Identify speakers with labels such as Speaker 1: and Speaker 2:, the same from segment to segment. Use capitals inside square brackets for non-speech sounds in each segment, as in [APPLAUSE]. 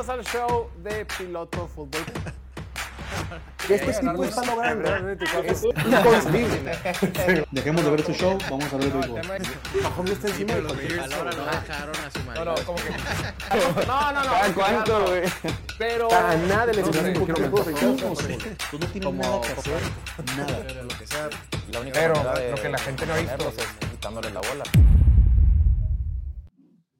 Speaker 1: Bienvenidos al show de Piloto Fútbol. [LAUGHS]
Speaker 2: Este tipo está logrando es
Speaker 3: inconcebible. Dejemos de ver este show, vamos a ver el béisbol.
Speaker 2: Mahomes está encima de
Speaker 4: Los no dejaron a su
Speaker 1: No,
Speaker 4: madre.
Speaker 1: no, como que. [LAUGHS] No, no, no.
Speaker 2: ¿Cada cuánto, güey?
Speaker 1: Pero.
Speaker 2: A nada
Speaker 1: No
Speaker 2: un.
Speaker 3: Tú no tienes que hacer. [LAUGHS] Nada.
Speaker 5: lo que sea. La única
Speaker 1: Pero lo que la gente no ha visto.
Speaker 5: es quitándole la bola.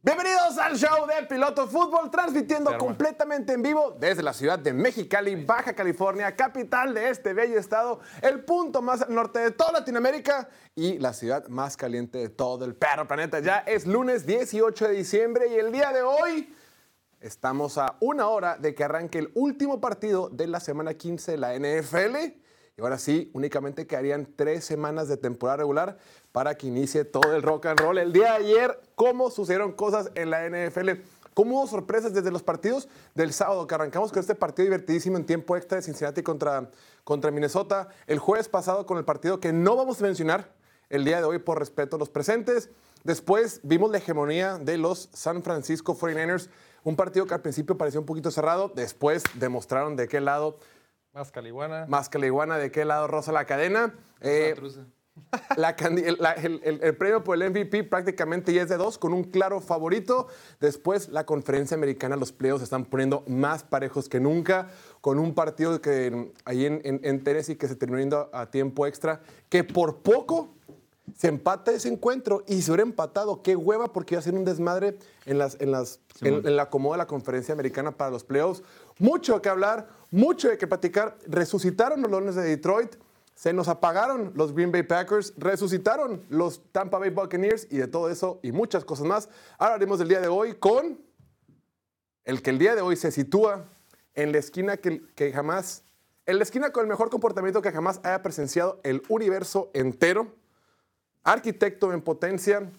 Speaker 1: Bienvenidos al show de Piloto Fútbol, transmitiendo completamente en vivo desde la ciudad de Mexicali, Baja California, capital de este bello estado, el punto más al norte de toda Latinoamérica y la ciudad más caliente de todo el perro planeta. Ya es lunes 18 de diciembre y el día de hoy estamos a una hora de que arranque el último partido de la semana 15 de la NFL. Y ahora sí, únicamente quedarían tres semanas de temporada regular para que inicie todo el rock and roll. El día de ayer, cómo sucedieron cosas en la NFL. ¿Cómo hubo sorpresas desde los partidos del sábado? Que arrancamos con este partido divertidísimo en tiempo extra de Cincinnati contra, contra Minnesota. El jueves pasado con el partido que no vamos a mencionar el día de hoy por respeto a los presentes. Después vimos la hegemonía de los San Francisco 49ers. Un partido que al principio parecía un poquito cerrado. Después demostraron de qué lado
Speaker 6: Más caliguana.
Speaker 1: más que la iguana, de qué lado rosa la cadena. Eh, la el, la- el- el- el premio por el MVP prácticamente ya es de dos, con un claro favorito. Después, la conferencia americana, los playoffs se están poniendo más parejos que nunca, con un partido que mm, ahí en, en, en Tennessee que se terminó yendo a tiempo extra, que por poco se empata ese encuentro y se hubiera empatado. Qué hueva, porque iba a ser un desmadre en, las, en, las, en, en la acomodo de la conferencia americana para los playoffs. Mucho que hablar, mucho de que platicar. Resucitaron los Leones de Detroit, se nos apagaron los Green Bay Packers, resucitaron los Tampa Bay Buccaneers y de todo eso y muchas cosas más. Ahora haremos del día de hoy con el que el día de hoy se sitúa en la esquina que, que jamás, en la esquina con el mejor comportamiento que jamás haya presenciado el universo entero arquitecto en potencia,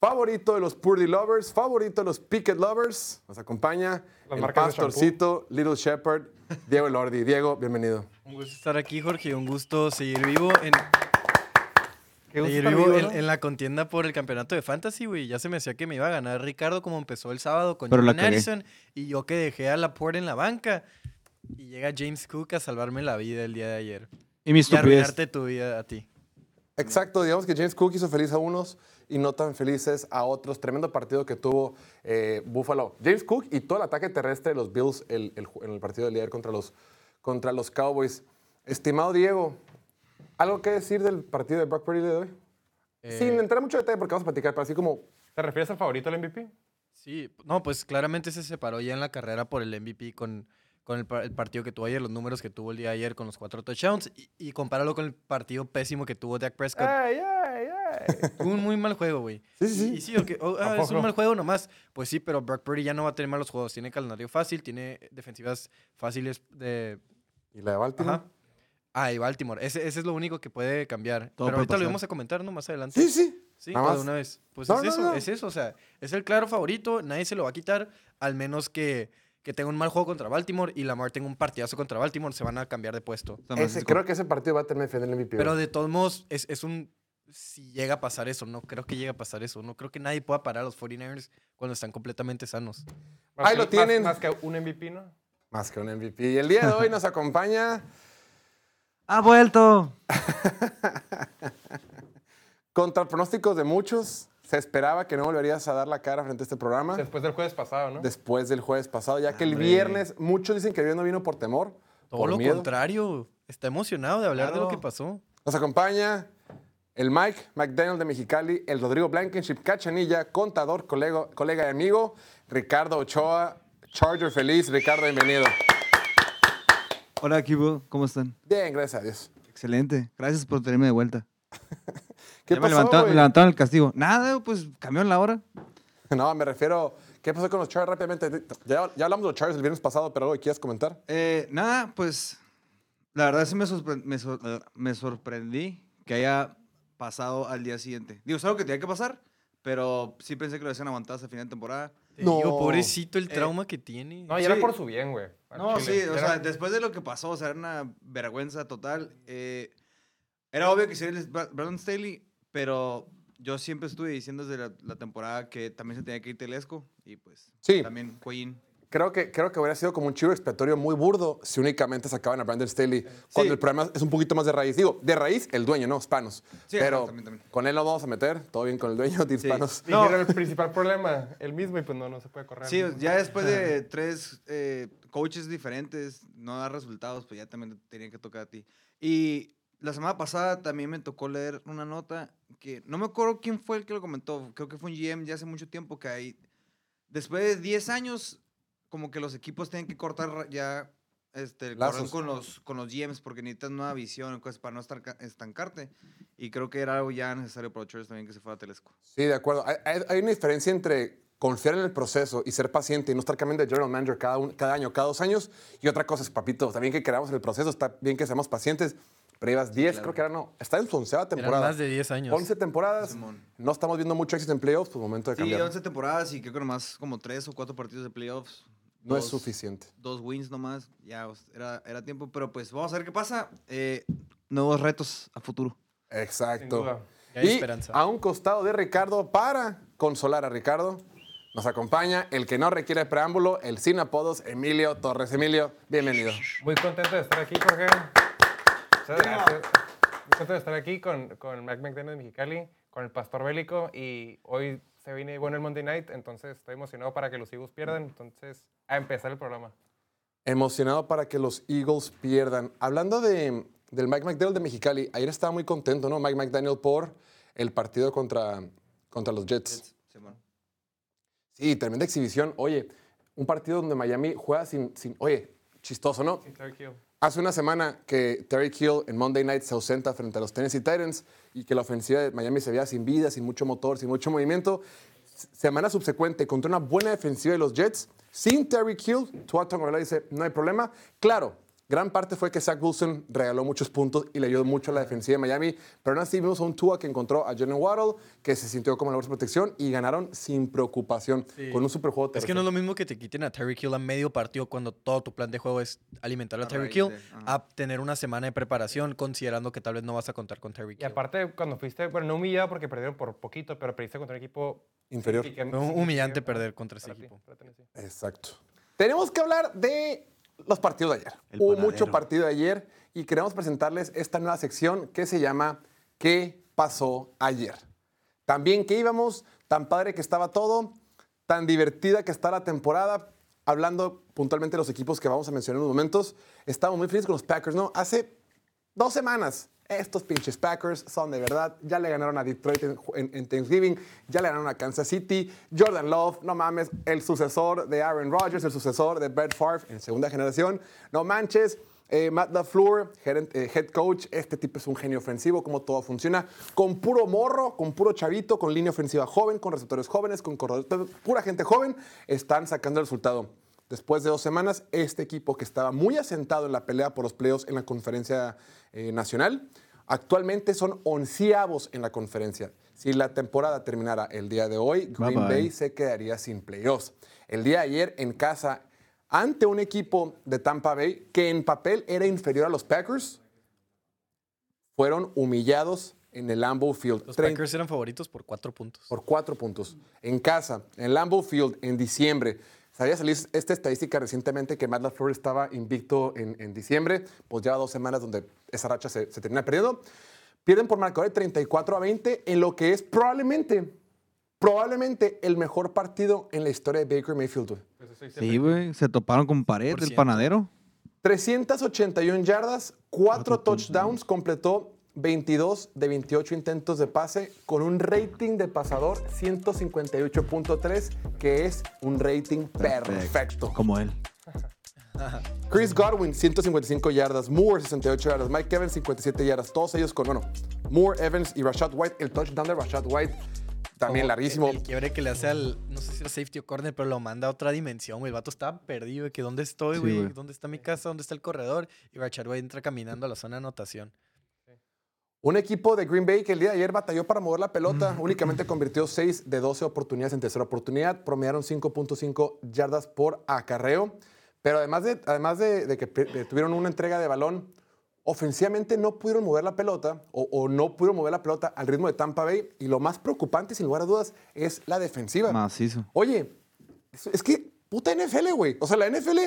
Speaker 1: favorito de los Purdy Lovers, favorito de los Picket Lovers. Nos acompaña
Speaker 6: Las
Speaker 1: el pastorcito Little Shepherd, Diego Elordi. Diego, bienvenido.
Speaker 4: Un gusto estar aquí, Jorge. y Un gusto seguir vivo en,
Speaker 6: Qué gusto
Speaker 4: seguir vivo
Speaker 6: vivo,
Speaker 4: en,
Speaker 6: ¿no?
Speaker 4: en la contienda por el campeonato de Fantasy, güey. Ya se me decía que me iba a ganar Ricardo como empezó el sábado con
Speaker 3: Pero.
Speaker 4: Addison y yo que dejé a Laporte en la banca. Y llega James Cook a salvarme la vida el día de ayer.
Speaker 3: Y mi
Speaker 4: Y
Speaker 3: estupidez.
Speaker 4: arruinarte tu vida a ti.
Speaker 1: Exacto, digamos que James Cook hizo feliz a unos y no tan felices a otros. Tremendo partido que tuvo eh, Buffalo. James Cook y todo el ataque terrestre de los Bills el- el en el partido del ayer contra los, contra los Cowboys. Estimado Diego, ¿algo que decir del partido de Brock Purdy de hoy?
Speaker 4: Eh,
Speaker 1: Sin entrar mucho detalle porque vamos a platicar, pero así como
Speaker 6: ¿Te refieres al favorito del MVP?
Speaker 4: Sí, no, pues claramente se separó ya en la carrera por el MVP con, con el, el partido que tuvo ayer, los números que tuvo el día de ayer con los cuatro touchdowns y, y compáralo con el partido pésimo que tuvo Dak Prescott.
Speaker 6: ¡Ay, ay, ay! [LAUGHS]
Speaker 4: Un muy mal juego, güey.
Speaker 1: Sí, sí, sí.
Speaker 4: Y, y sí, ok, oh, ah,
Speaker 6: ¿A
Speaker 4: es un mal juego nomás. Pues sí, pero Brock Purdy ya no va a tener malos juegos. Tiene calendario fácil, tiene defensivas fáciles de...
Speaker 1: ¿Y la de Baltimore?
Speaker 4: Ajá. Ah, y Baltimore. Ese, ese es lo único que puede cambiar.
Speaker 3: Todo
Speaker 4: pero
Speaker 3: puede
Speaker 4: ahorita lo vamos a comentar, ¿no? Más adelante.
Speaker 1: Sí, sí.
Speaker 4: Sí,
Speaker 1: Nada
Speaker 4: de una vez. Pues
Speaker 1: No,
Speaker 4: es
Speaker 1: no,
Speaker 4: eso,
Speaker 1: no.
Speaker 4: es eso. O sea, es el claro favorito, nadie se lo va a quitar, al menos que, que tenga un mal juego contra Baltimore y Lamar tenga un partidazo contra Baltimore, se van a cambiar de puesto.
Speaker 1: Ese, creo que ese partido va a defendiendo el MVP.
Speaker 4: Pero de todos modos, es, es un... Si llega a pasar eso, no creo que llegue a pasar eso. No creo que nadie pueda parar a los 49ers cuando están completamente sanos.
Speaker 6: Más
Speaker 1: Ahí
Speaker 6: que-
Speaker 1: lo tienen.
Speaker 6: Más, más que un MVP, ¿no?
Speaker 1: Más que un MVP. Y el día de hoy nos acompaña [LAUGHS]
Speaker 3: ¡Ha vuelto! [LAUGHS]
Speaker 1: contra pronósticos de muchos. Se esperaba que no volverías a dar la cara frente a este programa
Speaker 6: Después del jueves pasado, ¿no?
Speaker 1: después del jueves pasado, ya que el
Speaker 3: Hombre.
Speaker 1: viernes, muchos dicen que el viernes no vino por temor,
Speaker 4: Todo
Speaker 1: por
Speaker 4: lo
Speaker 1: miedo.
Speaker 4: contrario. Está emocionado de hablar de lo que pasó.
Speaker 1: Nos acompaña el Mike McDaniel de Mexicali, el Rodrigo Blankenship Cachanilla, contador, colega, colega y amigo, Ricardo Ochoa, Charger feliz. Ricardo, bienvenido.
Speaker 3: Hola, equipo. ¿Cómo están?
Speaker 1: Bien, gracias a Dios.
Speaker 3: Excelente. Gracias por tenerme de vuelta. [LAUGHS]
Speaker 1: ¿Qué
Speaker 3: ya me
Speaker 1: pasó,
Speaker 3: levantaron, me levantaron el castigo. Nada, pues cambiaron la hora. [LAUGHS]
Speaker 1: No, me refiero, ¿qué pasó con los Chargers rápidamente? Ya, ya hablamos de los Chargers el viernes pasado, pero hoy quieres comentar.
Speaker 3: Eh, nada, pues la verdad sí me, sorpre- me sor- me sorprendí que haya pasado al día siguiente. Digo, es algo que tenía que pasar, pero sí pensé que lo hacían aguantado hasta el final de temporada.
Speaker 4: Te
Speaker 1: No.
Speaker 4: digo, pobrecito el
Speaker 3: Eh,
Speaker 4: trauma que tiene.
Speaker 6: No, y
Speaker 3: Sí.
Speaker 6: era por su bien, güey. al
Speaker 3: No,
Speaker 6: chile.
Speaker 3: sí, o
Speaker 6: Era-
Speaker 3: sea, después de lo que pasó, o sea, era una vergüenza total. eh, era obvio que sería el Bra- Brandon Staley, pero yo siempre estuve diciendo desde la, la temporada que también se tenía que ir Telesco y pues
Speaker 1: Sí.
Speaker 3: también Queen.
Speaker 1: Creo que, creo que hubiera sido como un chivo expiatorio muy burdo si únicamente sacaban a Brandon Staley. Cuando el problema es un poquito más de raíz. Digo, de raíz, el dueño, ¿no? Spanos.
Speaker 3: Sí,
Speaker 1: Pero
Speaker 3: también, también.
Speaker 1: con él nos vamos a meter. Todo bien con el dueño de
Speaker 3: Sí.
Speaker 1: Hispanos.
Speaker 3: No.
Speaker 6: Dijeron el principal problema, el mismo, y pues no, no se puede correr.
Speaker 3: Sí, ya después de tres eh, coaches diferentes, no da resultados, pues ya también te tenía que tocar a ti. Y la semana pasada también me tocó leer una nota que no me acuerdo quién fue el que lo comentó, creo que fue un GM ya hace mucho tiempo que hay, después de 10 años, como que los equipos tienen que cortar ya este, el
Speaker 1: Lazos.
Speaker 3: con los, con los GMs porque necesitas nueva visión, cosas para no estar ca- estancarte. Y creo que era algo ya necesario para los Chargers también que se fuera a Telesco.
Speaker 1: Sí, de acuerdo. Hay, hay- una diferencia entre confiar en el proceso y ser paciente y no estar cambiando de general manager cada, un- cada año, cada dos años. Y otra cosa es, papito, también que creamos en el proceso, está bien que seamos pacientes. Pero llevas 10, creo que era no. Está en su onceava
Speaker 4: Eran
Speaker 1: temporada.
Speaker 4: más de 10 años.
Speaker 1: 11 temporadas.
Speaker 3: Simón.
Speaker 1: No estamos viendo mucho éxito en playoffs, pues momento de
Speaker 3: Sí,
Speaker 1: cambiar.
Speaker 3: 11 temporadas y creo que nomás como 3 o 4 partidos de playoffs.
Speaker 1: No es suficiente.
Speaker 3: Dos wins nomás, ya era, era tiempo, pero pues vamos a ver qué pasa. Eh, nuevos retos a futuro.
Speaker 1: Exacto.
Speaker 6: Sin duda.
Speaker 4: Ya hay
Speaker 1: y
Speaker 4: esperanza.
Speaker 1: a un costado de Ricardo, para consolar a Ricardo, nos acompaña el que no requiere preámbulo, el sin apodos, Emilio Torres. Emilio, bienvenido.
Speaker 6: Muy contento de estar aquí, Jorge. Muchas gracias. Muy contento de estar aquí con, con Mac McDaniel de Mexicali, con el Pastor Bélico, y hoy se viene bueno el Monday Night, entonces estoy emocionado para que los Eagles pierdan, entonces a empezar el programa.
Speaker 1: Emocionado para que los Eagles pierdan. Hablando de, del Mike McDaniel de Mexicali, ayer estaba muy contento, ¿no? Mike McDaniel por el partido contra, contra los Jets. Sí, tremenda exhibición. Oye, un partido donde Miami juega sin, sin oye, chistoso, ¿no?
Speaker 6: Sí, Tyreek Hill.
Speaker 1: Hace una semana que Terry Hill en Monday Night se ausenta frente a los Tennessee Titans y que la ofensiva de Miami se veía sin vida, sin mucho motor, sin mucho movimiento. Semana subsecuente, contra una buena defensiva de los Jets, sin Terry Hill, Tua Tagovailoa dice, no hay problema. Claro, gran parte fue que Zach Wilson regaló muchos puntos y le ayudó mucho a la defensiva de Miami, pero aún así vimos a un Tua que encontró a Jalen Waddle, que se sintió como la de protección y ganaron sin preocupación, con un super juego
Speaker 4: Es que no es lo mismo que te quiten a Terry Hill a medio partido cuando todo tu plan de juego es alimentar a
Speaker 3: A
Speaker 4: Terry
Speaker 3: de- ajá.
Speaker 4: a tener una semana de preparación considerando que tal vez no vas a contar con Terry
Speaker 6: Y
Speaker 4: Hill.
Speaker 6: aparte, cuando fuiste, bueno, no humillado porque perdieron por poquito, pero perdiste contra un equipo
Speaker 1: Inferior.
Speaker 6: sí, que-
Speaker 4: Fue humillante
Speaker 6: sí,
Speaker 4: perder contra ese
Speaker 6: ti,
Speaker 4: equipo.
Speaker 1: Exacto. Tenemos que hablar de los partidos de ayer.
Speaker 3: El
Speaker 1: Hubo mucho partido de ayer y queremos presentarles esta nueva sección que se llama ¿Qué pasó ayer? También que íbamos, tan padre que estaba todo, tan divertida que está la temporada. Hablando puntualmente de los equipos que vamos a mencionar en unos momentos, estamos muy felices con los Packers, ¿no? Hace dos semanas. Estos pinches Packers son de verdad. Ya le ganaron a Detroit en, Thanksgiving, ya le ganaron a Kansas City. Jordan Love, no mames, el sucesor de Aaron Rodgers, el sucesor de Brett Favre en segunda generación. No manches. Eh, Matt LaFleur, eh, head coach, este tipo es un genio ofensivo, cómo todo funciona, con puro morro, con puro chavito, con línea ofensiva joven, con receptores jóvenes, con corredores, pura gente joven, están sacando el resultado. Después de dos semanas, este equipo que estaba muy asentado en la pelea por los playoffs en la conferencia eh, nacional, actualmente son onceavos en la conferencia. Si la temporada terminara el día de hoy, Green
Speaker 3: Bye, bye.
Speaker 1: Bay se quedaría sin playoffs. El día de ayer en casa, ante un equipo de Tampa Bay que en papel era inferior a los Packers, fueron humillados en el Lambeau Field.
Speaker 4: Los
Speaker 1: 30
Speaker 4: Packers eran favoritos por cuatro puntos.
Speaker 1: por cuatro puntos. En casa, en Lambeau Field, en diciembre. Sabía salir esta estadística recientemente que Matt LaFleur estaba invicto en, en diciembre, pues lleva dos semanas donde esa racha se, se termina perdiendo. Pierden por marcador de 34 a 20 en lo que es probablemente, probablemente el mejor partido en la historia de Baker Mayfield.
Speaker 6: Pues
Speaker 3: Sí, güey. Se toparon con pared
Speaker 4: ciento.
Speaker 3: panadero.
Speaker 1: 381 yardas, 4
Speaker 3: Cuatro
Speaker 1: touchdowns, completó 22 de 28 intentos de pase con un rating de pasador 158.3, que es un rating perfecto.
Speaker 3: Como él.
Speaker 1: Chris Godwin, 155 yardas. Moore, 68 yardas. Mike Evans, 57 yardas. Todos ellos con, bueno, Moore, Evans y Rashad White. El touchdown de Rashad White, también larguísimo.
Speaker 4: El, el quiebre que le hace al, no sé si era safety o corner, pero lo manda a otra dimensión, güey. El vato estaba perdido, güey, que dónde estoy, güey,
Speaker 3: güey.
Speaker 4: dónde está mi casa, dónde está el corredor. Y Rashad White entra caminando a la zona de anotación.
Speaker 1: Un equipo de Green Bay que el día de ayer batalló para mover la pelota, únicamente convirtió 6 de 12 oportunidades en tercera oportunidad, promediaron 5.5 yardas por acarreo, pero además de, además de, de que tuvieron una entrega de balón, ofensivamente no pudieron mover la pelota o, o no pudieron mover la pelota al ritmo de Tampa Bay y lo más preocupante, sin lugar a dudas, es la defensiva.
Speaker 3: Macizo.
Speaker 1: Oye, es, que puta NFL, güey. O sea, la NFL,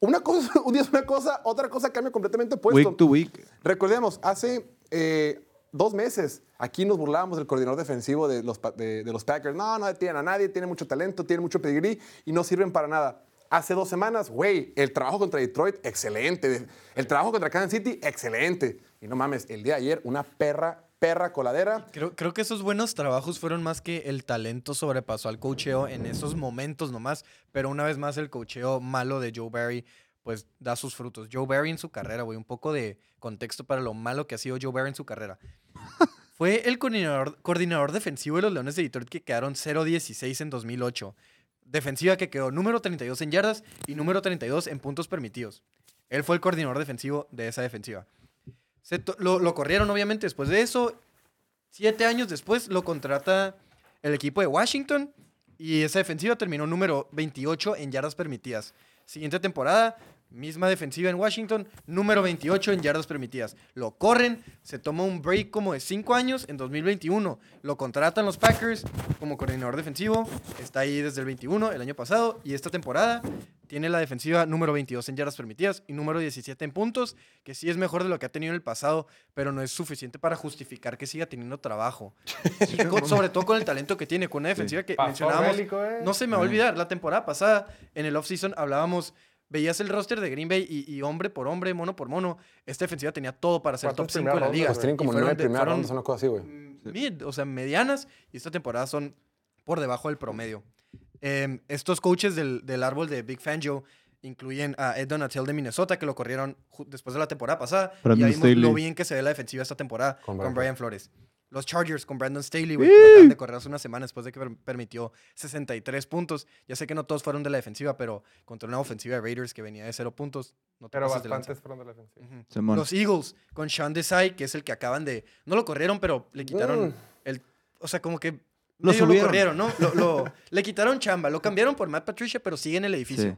Speaker 1: una cosa, [LAUGHS] un día es una cosa, otra cosa cambia completamente opuesto.
Speaker 3: Week to week.
Speaker 1: Recordemos, hace eh, dos meses aquí nos burlábamos del coordinador defensivo de los, Packers. No, no detienen a nadie, tiene mucho talento, tiene mucho pedigrí y no sirven para nada. Hace dos semanas, güey, el trabajo contra Detroit, excelente. El trabajo contra Kansas City, excelente. Y no mames, el día de ayer, una perra, perra coladera.
Speaker 4: Creo, creo que esos buenos trabajos fueron más que el talento sobrepasó al cocheo en esos momentos nomás, pero una vez más el cocheo malo de Joe Barry pues da sus frutos. Joe Barry en su carrera, güey, un poco de contexto para lo malo que ha sido Joe Barry en su carrera. [LAUGHS] Fue el coordinador, coordinador defensivo de los Leones de Detroit que quedaron 0-16 en 2008. Defensiva que quedó número 32 en yardas y número 32 en puntos permitidos. Él fue el coordinador defensivo de esa defensiva. Se lo, lo corrieron, obviamente, después de eso. Siete años después lo contrata el equipo de Washington y esa defensiva terminó número 28 en yardas permitidas. Siguiente temporada, misma defensiva en Washington, número 28 en yardas permitidas. Lo corren, se toma un break como de cinco años en 2021. Lo contratan los Packers como coordinador defensivo. Está ahí desde el 21, el año pasado, y esta temporada tiene la defensiva número 22 en yardas permitidas y número 17 en puntos, que sí es mejor de lo que ha tenido en el pasado, pero no es suficiente para justificar que siga teniendo trabajo. [LAUGHS] Y con- sobre todo con el talento que tiene, con una defensiva que
Speaker 6: Pastor
Speaker 4: mencionábamos.
Speaker 6: bélico, eh.
Speaker 4: No se me va a olvidar, la temporada pasada, en el offseason, hablábamos, veías el roster de Green Bay y, y hombre por hombre, mono por mono, esta defensiva tenía todo para ser
Speaker 6: ¿Cuántas
Speaker 4: top 5 de la liga.
Speaker 1: Pues tienen
Speaker 4: Y
Speaker 1: como
Speaker 4: fueron
Speaker 1: nueve
Speaker 4: de-
Speaker 1: primeras rondas, una cosa así, güey.
Speaker 4: mm, mid, o sea, medianas, y esta temporada son por debajo del promedio. Em, estos coaches del, del árbol de Big Fangio incluyen a Ed Donatel de Minnesota, que lo corrieron después de la temporada pasada.
Speaker 3: Brandon
Speaker 4: y ahí vimos lo bien que se ve la defensiva esta temporada
Speaker 1: Con
Speaker 4: con,
Speaker 1: Brian
Speaker 4: Brian Flores. Los Chargers con Brandon Staley, güey, acaban de correr hace una semana después de que per- permitió 63 puntos. Ya sé que no todos fueron de la defensiva, pero contra una ofensiva de Raiders que venía de cero puntos, no te
Speaker 6: Pero
Speaker 4: pases de lanza.
Speaker 6: bastantes fueron de la defensiva.
Speaker 4: Los Eagles con Sean Desai, que es el que acaban de. No lo corrieron, pero le quitaron
Speaker 1: Mm.
Speaker 4: el. O sea, como que.
Speaker 3: Lo
Speaker 4: lo corrieron, ¿no? Lo, lo- [LAUGHS] le quitaron chamba. Lo cambiaron por Matt Patricia, pero sigue en el edificio.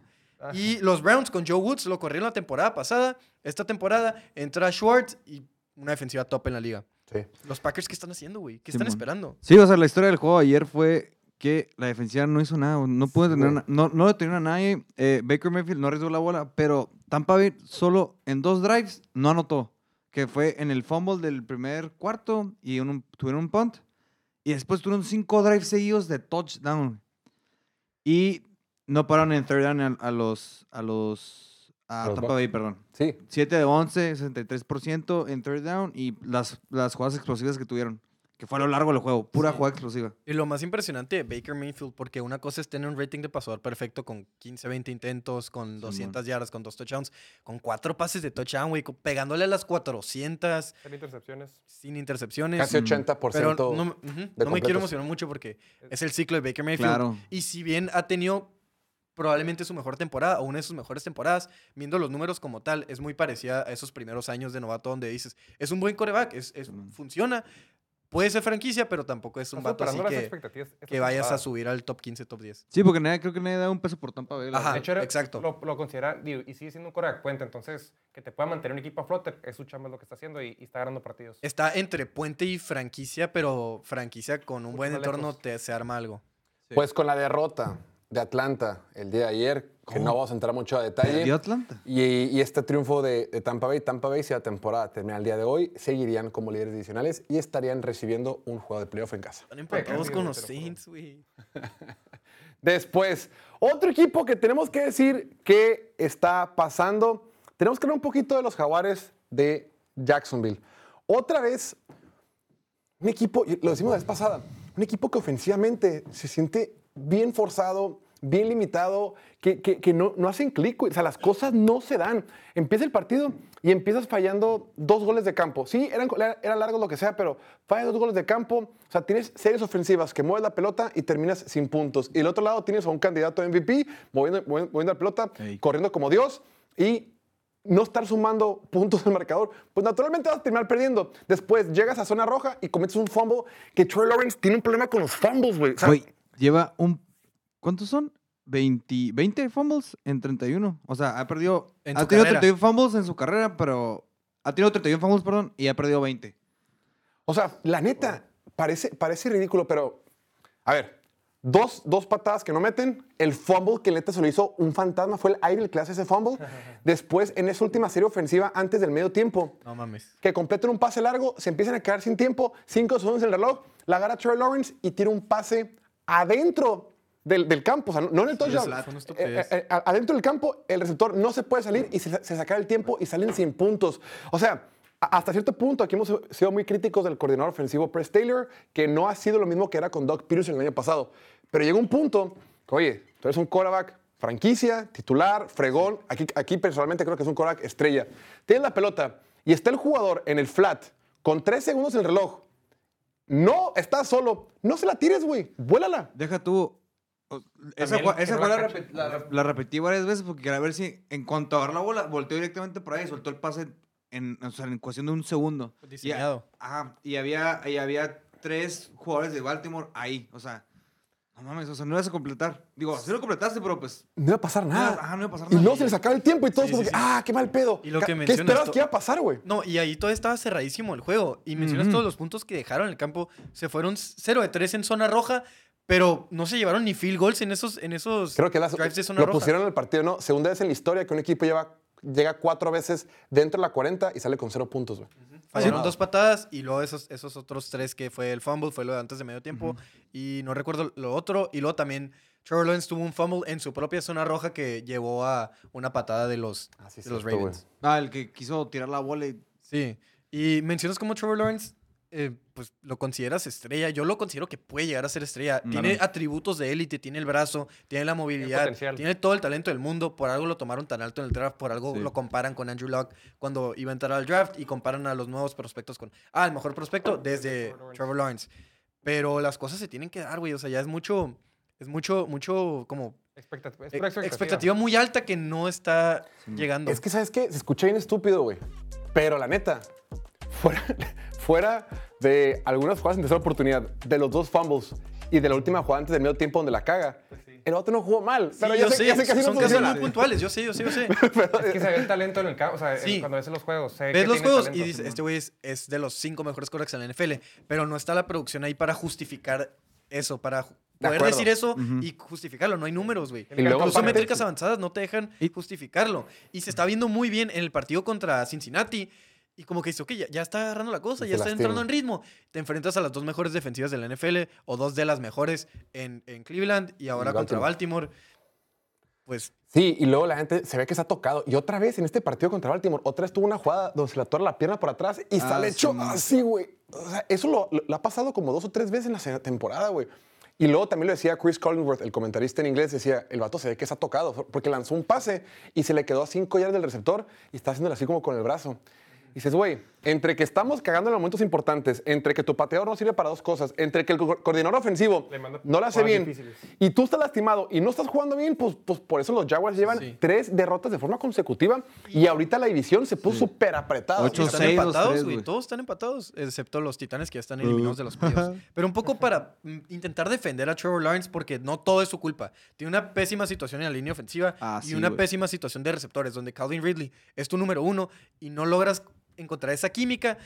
Speaker 3: Sí.
Speaker 4: Y los Browns con Joe Woods lo corrieron la temporada pasada. Esta temporada entra Schwartz y una defensiva top en la liga.
Speaker 1: Sí.
Speaker 4: Los Packers, ¿qué están haciendo, güey? ¿Qué están
Speaker 3: Simón.
Speaker 4: esperando?
Speaker 3: Sí, o sea, la historia del juego ayer fue que la defensiva no hizo nada. No pudo tener
Speaker 1: güey.
Speaker 3: na- no, no detuvieron a nadie. Eh, Baker Mayfield no arriesgó la bola, pero Tampa Bay solo en dos drives no anotó. Que fue en el fumble del primer cuarto y un- tuvieron un punt. Y después tuvieron cinco drives seguidos de touchdown. Y no pararon en third down a, a los... A los a
Speaker 1: A los
Speaker 3: Tampa. Bay, perdón.
Speaker 1: Sí.
Speaker 3: 7 de 11, 63% en third down y las, las jugadas explosivas que tuvieron, que fue a lo largo del juego, pura
Speaker 4: Sí.
Speaker 3: jugada explosiva.
Speaker 4: Y lo más impresionante de Baker Mayfield, porque una cosa es tener un rating de pasador perfecto con 15, 20 intentos, con 200 yardas, con dos touchdowns, con cuatro pases de touchdown, güey, pegándole a las 400,
Speaker 6: Hacer intercepciones.
Speaker 4: sin intercepciones.
Speaker 1: Casi
Speaker 3: Mm.
Speaker 1: 80%
Speaker 4: Pero no, no me quiero emocionar mucho porque es el ciclo de Baker Mayfield.
Speaker 3: Claro.
Speaker 4: Y si bien ha tenido probablemente su mejor temporada o una de sus mejores temporadas, viendo los números como tal, es muy parecida a esos primeros años de novato donde dices, es un buen coreback, es, es-
Speaker 3: Simón.
Speaker 4: funciona, puede ser franquicia, pero tampoco es un
Speaker 6: Está
Speaker 4: vato así que, que vayas a subir al top 15, top 10.
Speaker 3: Sí, porque nadie, creo que nadie da un peso por Tampa Bay.
Speaker 4: Ajá.
Speaker 6: De hecho, era-
Speaker 4: exacto.
Speaker 6: Lo, lo considera, digo, y sigue siendo un coreback puente, entonces que te pueda mantener un equipo a flote, es su chamba lo que está haciendo y, y está ganando partidos.
Speaker 4: Está entre puente y franquicia, pero franquicia con un
Speaker 6: Mucho
Speaker 4: buen entorno
Speaker 6: lejos.
Speaker 4: te, se arma algo.
Speaker 1: Pues con la derrota de Atlanta el día de ayer, que no vamos a entrar mucho a detalle.
Speaker 3: Perdió Atlanta.
Speaker 1: Y, y este triunfo de, de Tampa Bay, Tampa Bay, si la temporada termina el día de hoy, seguirían como líderes divisionales y estarían recibiendo un juego de playoff en casa.
Speaker 4: Están empatados con los. Saints, güey. [LAUGHS]
Speaker 1: Después, otro equipo que tenemos que decir que está pasando, tenemos que hablar un poquito de los jaguares de Jacksonville. Otra vez, un equipo, y lo decimos la vez pasada, un equipo que ofensivamente se siente bien forzado, bien limitado, que, que- que no, no hacen clic, o sea, las cosas no se dan. Empieza el partido y empiezas fallando dos goles de campo. Sí, eran, era largo lo que sea, pero fallas dos goles de campo, o sea, tienes series ofensivas que mueves la pelota y terminas sin puntos. Y del otro lado tienes a un candidato MVP moviendo, moviendo- moviendo la pelota, corriendo como Dios y no estar sumando puntos al marcador, pues naturalmente vas a terminar perdiendo. Después llegas a zona roja y cometes un fumble que Trey Lawrence tiene un problema con los fumbles, güey. O sea,
Speaker 3: Güey, lleva un... ¿Cuántos son? 20, 20 fumbles en 31. O sea, ha perdido...
Speaker 4: En
Speaker 3: ha tenido
Speaker 4: carrera.
Speaker 3: 31 fumbles en su carrera, pero... Ha tenido 31 fumbles, perdón, y ha perdido 20.
Speaker 1: O sea, la neta, parece, parece ridículo, pero. A ver, Dos, dos patadas que no meten. El fumble que neta se lo hizo un fantasma. Fue el aire el que hace ese fumble. [LAUGHS] Después, en esa última serie ofensiva, antes del medio tiempo,
Speaker 4: No mames.
Speaker 1: que completen un pase largo, se empiezan a quedar sin tiempo, cinco segundos en el reloj, la agarra Trevor Lawrence y tira un pase adentro del, del campo, o sea, no- en el touchdown.
Speaker 4: estupidez.
Speaker 1: Eh, eh, eh, adentro del campo, el receptor no se puede salir y se, se saca el tiempo y salen sin puntos. O sea, hasta cierto punto, aquí hemos sido muy críticos del coordinador ofensivo Press Taylor, que no ha sido lo mismo que era con Doug Peterson el año pasado. Pero llega un punto que, oye, tú eres un quarterback franquicia, titular, fregón. Aquí, aquí personalmente creo que es un quarterback estrella. Tienes la pelota y está el jugador en el flat con tres segundos en el reloj. No estás solo. No se la tires, güey. Vuélala.
Speaker 3: Deja tú. Esa,
Speaker 6: También
Speaker 3: esa
Speaker 6: la
Speaker 3: la,
Speaker 6: cache.
Speaker 3: repet- la- la repetí varias veces porque quería ver si en cuanto agarró la bola, volteó directamente por ahí y soltó el pase en, o sea, en cuestión de un segundo.
Speaker 4: Diseñado.
Speaker 3: Y, ajá, y había, y había tres jugadores de Baltimore ahí. O sea, no mames, o sea, no ibas a completar. Digo, sí lo completaste, pero pues.
Speaker 1: No iba a pasar nada.
Speaker 3: Ajá, no iba a pasar
Speaker 1: Y
Speaker 3: nada.
Speaker 1: no se les acaba el tiempo y todos
Speaker 4: Sí,
Speaker 1: como
Speaker 4: sí,
Speaker 1: que,
Speaker 4: sí.
Speaker 1: ah, qué mal pedo.
Speaker 4: Y lo que
Speaker 1: ¿Qué
Speaker 4: mencionas,
Speaker 1: esperabas
Speaker 4: to-
Speaker 1: que iba a pasar, güey?
Speaker 4: No, y ahí todo estaba cerradísimo el juego. Y mencionas todos los puntos que dejaron en el campo. Se fueron 0 de 3 en zona roja, pero no se llevaron ni field goals en esos, en esos
Speaker 1: Creo que las-
Speaker 4: drives de zona
Speaker 1: lo
Speaker 4: roja.
Speaker 1: pusieron en el partido, ¿no? Segunda vez en la historia que un equipo lleva, llega cuatro veces dentro de la 40 y sale con cero puntos, güey.
Speaker 4: Fallaron
Speaker 1: Sí.
Speaker 4: dos patadas y luego esos, esos otros tres que fue el fumble, fue lo de antes de medio tiempo. Y no recuerdo lo otro. Y luego también Trevor Lawrence tuvo un fumble en su propia zona roja que llevó a una patada de los,
Speaker 1: Ah,
Speaker 4: de los
Speaker 1: cierto,
Speaker 4: Ravens.
Speaker 3: Ah, el que quiso tirar la bola y.
Speaker 4: Sí. Y mencionas como Trevor Lawrence, eh, pues lo consideras estrella. Yo lo considero que puede llegar a ser estrella. Tiene atributos de élite, tiene el brazo, tiene la movilidad, tiene todo el talento del mundo. Por algo lo tomaron tan alto en el draft, por algo
Speaker 3: Sí.
Speaker 4: lo comparan con Andrew Luck cuando iba a entrar al draft y comparan a los nuevos prospectos con, ah, el mejor prospecto desde Trevor Lawrence. Pero las cosas se tienen que dar, güey. O sea, ya es mucho, es mucho, mucho como
Speaker 6: Expectat- es
Speaker 4: eh, expectativa. muy alta que no está llegando.
Speaker 1: Es que, ¿sabes qué? Se escucha bien estúpido, güey. Pero la neta, fuera, fuera de algunas jugadas en tercera oportunidad, de los dos fumbles y de la última jugada antes del medio tiempo donde la caga, el otro no jugó mal.
Speaker 4: Sí,
Speaker 1: Pero
Speaker 4: yo
Speaker 1: sé, ya sé no
Speaker 4: son casos
Speaker 1: funciona.
Speaker 4: muy puntuales. Yo sé, yo sé, yo sé. [LAUGHS]
Speaker 6: Es que se ve el talento en el campo, o sea,
Speaker 4: Sí.
Speaker 6: cuando ves los juegos. sé
Speaker 4: Ves
Speaker 6: que
Speaker 4: los juegos y
Speaker 6: talento.
Speaker 4: dices, este güey es, es de los cinco mejores quarterbacks en la NFL, pero no está la producción ahí para justificar eso, para
Speaker 1: De
Speaker 4: poder
Speaker 1: acuerdo.
Speaker 4: decir eso y justificarlo. No hay números, güey.
Speaker 6: Y
Speaker 4: Incluso métricas avanzadas no te dejan justificarlo. Y se está viendo muy bien en el partido contra Cincinnati. Y como que dice, ok, ya, ya está agarrando la cosa, ya está
Speaker 1: lastima.
Speaker 4: entrando en ritmo. Te enfrentas a las dos mejores defensivas de la NFL o dos de las mejores en, en Cleveland y ahora contra Baltimore. Pues
Speaker 1: Sí, y luego la gente se ve que se ha tocado. Y otra vez en este partido contra Baltimore, otra vez tuvo una jugada donde se le atora la pierna por atrás y
Speaker 3: Ah,
Speaker 1: sale hecho así, güey. O sea, eso lo, lo- lo ha pasado como dos o tres veces en la temporada, güey. Y luego también lo decía Chris Collinsworth, el comentarista en inglés, decía, el vato se ve que se ha tocado, porque lanzó un pase y se le quedó a cinco yardas del receptor y está haciéndolo así como con el brazo. Y dices, güey, entre que estamos cagando en momentos importantes, entre que tu pateador no sirve para dos cosas, entre que el co- coordinador ofensivo
Speaker 6: Le manda
Speaker 1: no lo hace bien
Speaker 6: difíciles.
Speaker 1: y tú estás lastimado y no estás jugando bien, pues, pues por eso los Jaguars llevan
Speaker 4: Sí.
Speaker 1: tres derrotas de forma consecutiva y ahorita la división se puso súper apretada.
Speaker 3: Ocho,
Speaker 4: están
Speaker 3: seis,
Speaker 4: empatados,
Speaker 3: tres,
Speaker 4: güey. Todos están empatados, excepto los titanes que ya están eliminados de los playoffs. Pero un poco para mm, intentar defender a Trevor Lawrence, porque no todo es su culpa. Tiene una pésima situación en la línea ofensiva
Speaker 3: Ah,
Speaker 4: y
Speaker 3: sí,
Speaker 4: una
Speaker 3: güey.
Speaker 4: pésima situación de receptores, donde Calvin Ridley es tu número uno y no logras encontrar esa química.